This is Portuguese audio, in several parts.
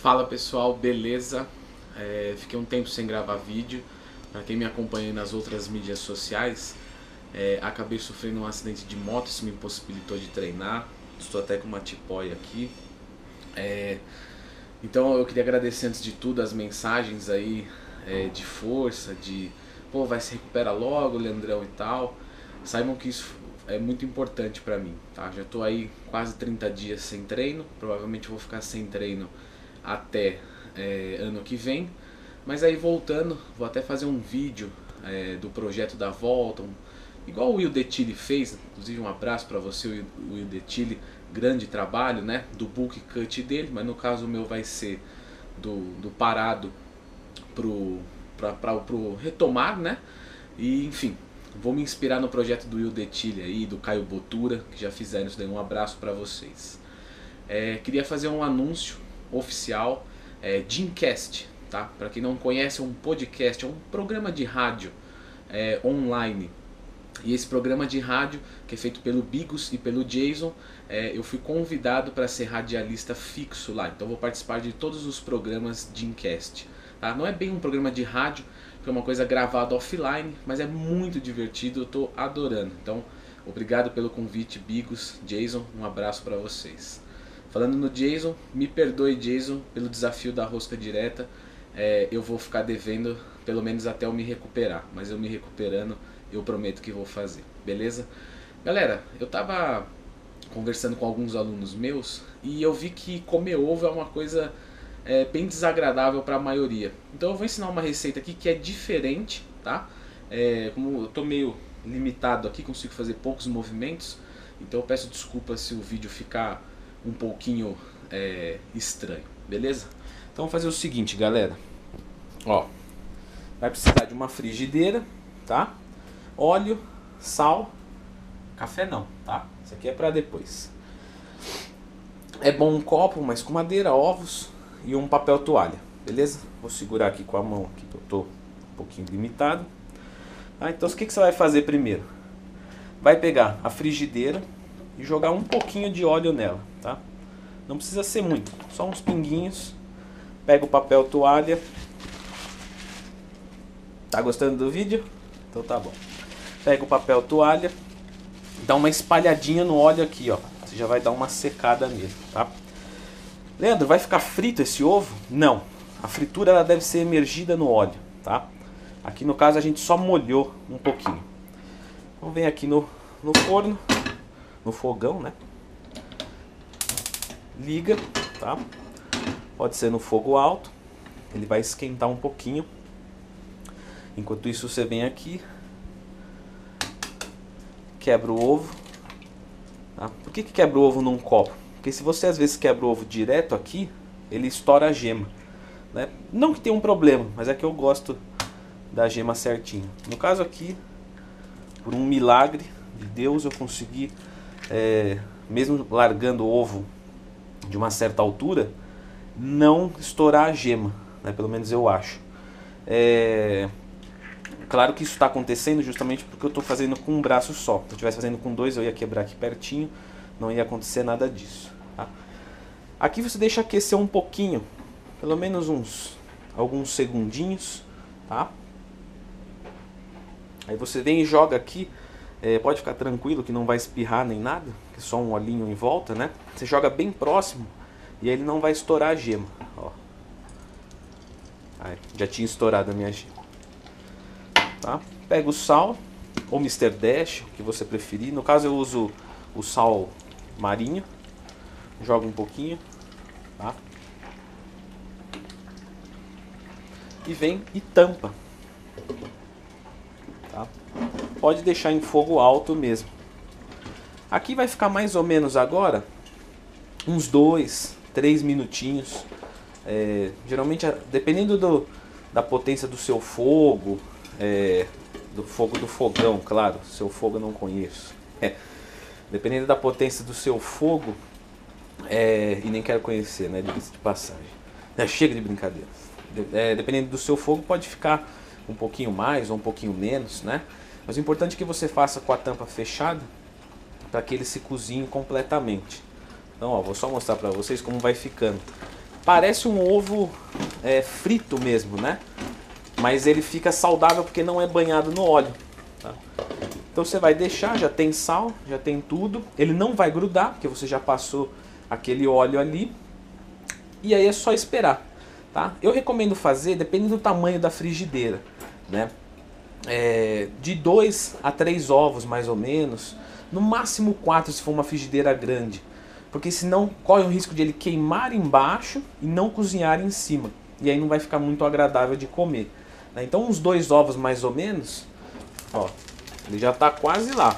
Fala pessoal, beleza? É, fiquei um tempo sem gravar vídeo. Para quem me acompanha nas outras mídias sociais, é, acabei sofrendo um acidente de moto, isso me impossibilitou de treinar. Estou até com uma tipóia aqui. É, então eu queria agradecer antes de tudo as mensagens aí é, de força, de pô, vai se recupera logo, Leandrão e tal. Saibam que isso é muito importante para mim, tá? Já tô aí quase 30 dias sem treino, provavelmente vou ficar sem treino até é, ano que vem. Mas aí voltando, vou até fazer um vídeo é, do projeto da volta, um, igual o Will Detilli fez, inclusive um abraço para você, Will Detilli, grande trabalho, né, do book cut dele, mas no caso o meu vai ser do, do parado pro, pra, pro retomar, né, e enfim, vou me inspirar no projeto do Will Detilli aí, do Caio Botura, que já fizeram isso daí, um abraço para vocês. É, queria fazer um anúncio oficial, é, Gymcast, tá? Para quem não conhece, é um podcast, é um programa de rádio é, online. E esse programa de rádio, que é feito pelo Bigos e pelo Jason, é, eu fui convidado para ser radialista fixo lá. Então vou participar de todos os programas de Incast. Tá? Não é bem um programa de rádio, que é uma coisa gravada offline, mas é muito divertido, eu estou adorando. Então, obrigado pelo convite, Bigos, Jason, um abraço para vocês. Falando no Jason, me perdoe Jason pelo desafio da rosca direta. É, eu vou ficar devendo pelo menos até eu me recuperar, mas eu me recuperando eu prometo que vou fazer, beleza? Galera, eu tava conversando com alguns alunos meus e eu vi que comer ovo é uma coisa é, bem desagradável para a maioria. Então eu vou ensinar uma receita aqui que é diferente, tá? É, como eu tô meio limitado aqui, consigo fazer poucos movimentos, então eu peço desculpas se o vídeo ficar um pouquinho é, estranho, beleza? Então vamos fazer o seguinte, galera. Ó, vai precisar de uma frigideira, tá? Óleo, sal, café não, tá? Isso aqui é para depois. É bom um copo, mas com madeira, ovos e um papel toalha, beleza? Vou segurar aqui com a mão, aqui que eu tô um pouquinho limitado. Ah, então o que, que você vai fazer primeiro? Vai pegar a frigideira e jogar um pouquinho de óleo nela, tá? Não precisa ser muito, só uns pinguinhos. Pega o papel toalha. Tá gostando do vídeo? Então tá bom. Pega o papel toalha, dá uma espalhadinha no óleo aqui, ó. Você já vai dar uma secada nele, tá? Leandro, vai ficar frito esse ovo? Não. A fritura ela deve ser emergida no óleo, tá? Aqui no caso a gente só molhou um pouquinho. Então vem aqui no, no forno, no fogão, né? Liga, tá? Pode ser no fogo alto. Ele vai esquentar um pouquinho. Enquanto isso você vem aqui, quebra o ovo. Tá? Por que, que quebra o ovo num copo? Porque se você às vezes quebra o ovo direto aqui, ele estoura a gema. Né? Não que tenha um problema, mas é que eu gosto da gema certinho. No caso aqui, por um milagre de Deus, eu consegui, é, mesmo largando o ovo de uma certa altura, não estourar a gema, né? pelo menos eu acho. É, Claro que isso está acontecendo justamente porque eu estou fazendo com um braço só. Se eu estivesse fazendo com dois, eu ia quebrar aqui pertinho, não ia acontecer nada disso. Aqui você deixa aquecer um pouquinho, pelo menos uns alguns segundinhos, tá? Aí você vem e joga aqui, é, pode ficar tranquilo que não vai espirrar nem nada, que é só um olhinho em volta, né? Você joga bem próximo e ele não vai estourar a gema, ó. Aí, já tinha estourado a minha gema. Tá? Pega o sal, ou Mr. Dash, o que você preferir. No caso eu uso o sal marinho. Joga um pouquinho. Tá? E vem e tampa. Tá? Pode deixar em fogo alto mesmo. Aqui vai ficar mais ou menos agora uns dois, três minutinhos. É, geralmente, dependendo do, da potência do seu fogo, é, do fogo do fogão, claro. Seu fogo eu não conheço. É, dependendo da potência do seu fogo, é, e nem quero conhecer, né? De, de passagem. É, chega de brincadeiras. É, dependendo do seu fogo, pode ficar um pouquinho mais ou um pouquinho menos, né? Mas o importante é que você faça com a tampa fechada para que ele se cozinhe completamente. Então, ó, vou só mostrar para vocês como vai ficando. Parece um ovo é, frito mesmo, né? Mas ele fica saudável porque não é banhado no óleo. Tá? Então você vai deixar, já tem sal, já tem tudo. Ele não vai grudar, porque você já passou aquele óleo ali. E aí é só esperar. Tá? Eu recomendo fazer, depende do tamanho da frigideira. Né? É, de 2 a 3 ovos mais ou menos. No máximo 4 se for uma frigideira grande. Porque senão corre o risco de ele queimar embaixo e não cozinhar em cima. E aí não vai ficar muito agradável de comer. Né? Então uns dois ovos mais ou menos. Ó, ele já está quase lá.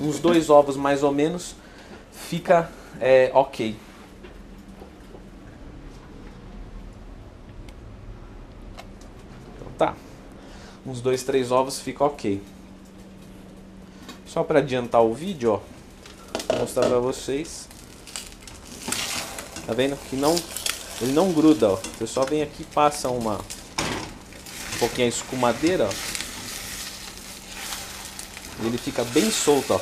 Uns dois ovos mais ou menos fica é, ok. Então tá. Uns dois, três ovos fica ok. Só para adiantar o vídeo, ó, vou mostrar para vocês. Tá vendo que não ele não gruda, ó. Você só vem aqui passa uma um pouquinho a escumadeira, ó. E ele fica bem solto, ó.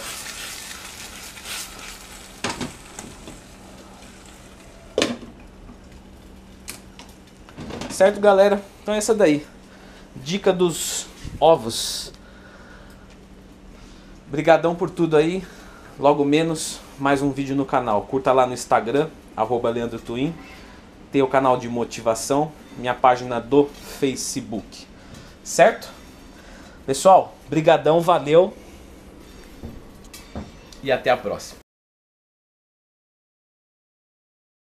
Certo, galera? Então é essa daí. Dica dos ovos. Obrigadão por tudo aí. Logo menos, mais um vídeo no canal. Curta lá no Instagram, arroba Leandro Twin. Tem o canal de motivação, minha página do Facebook. Certo? Pessoal, brigadão, valeu. E até a próxima.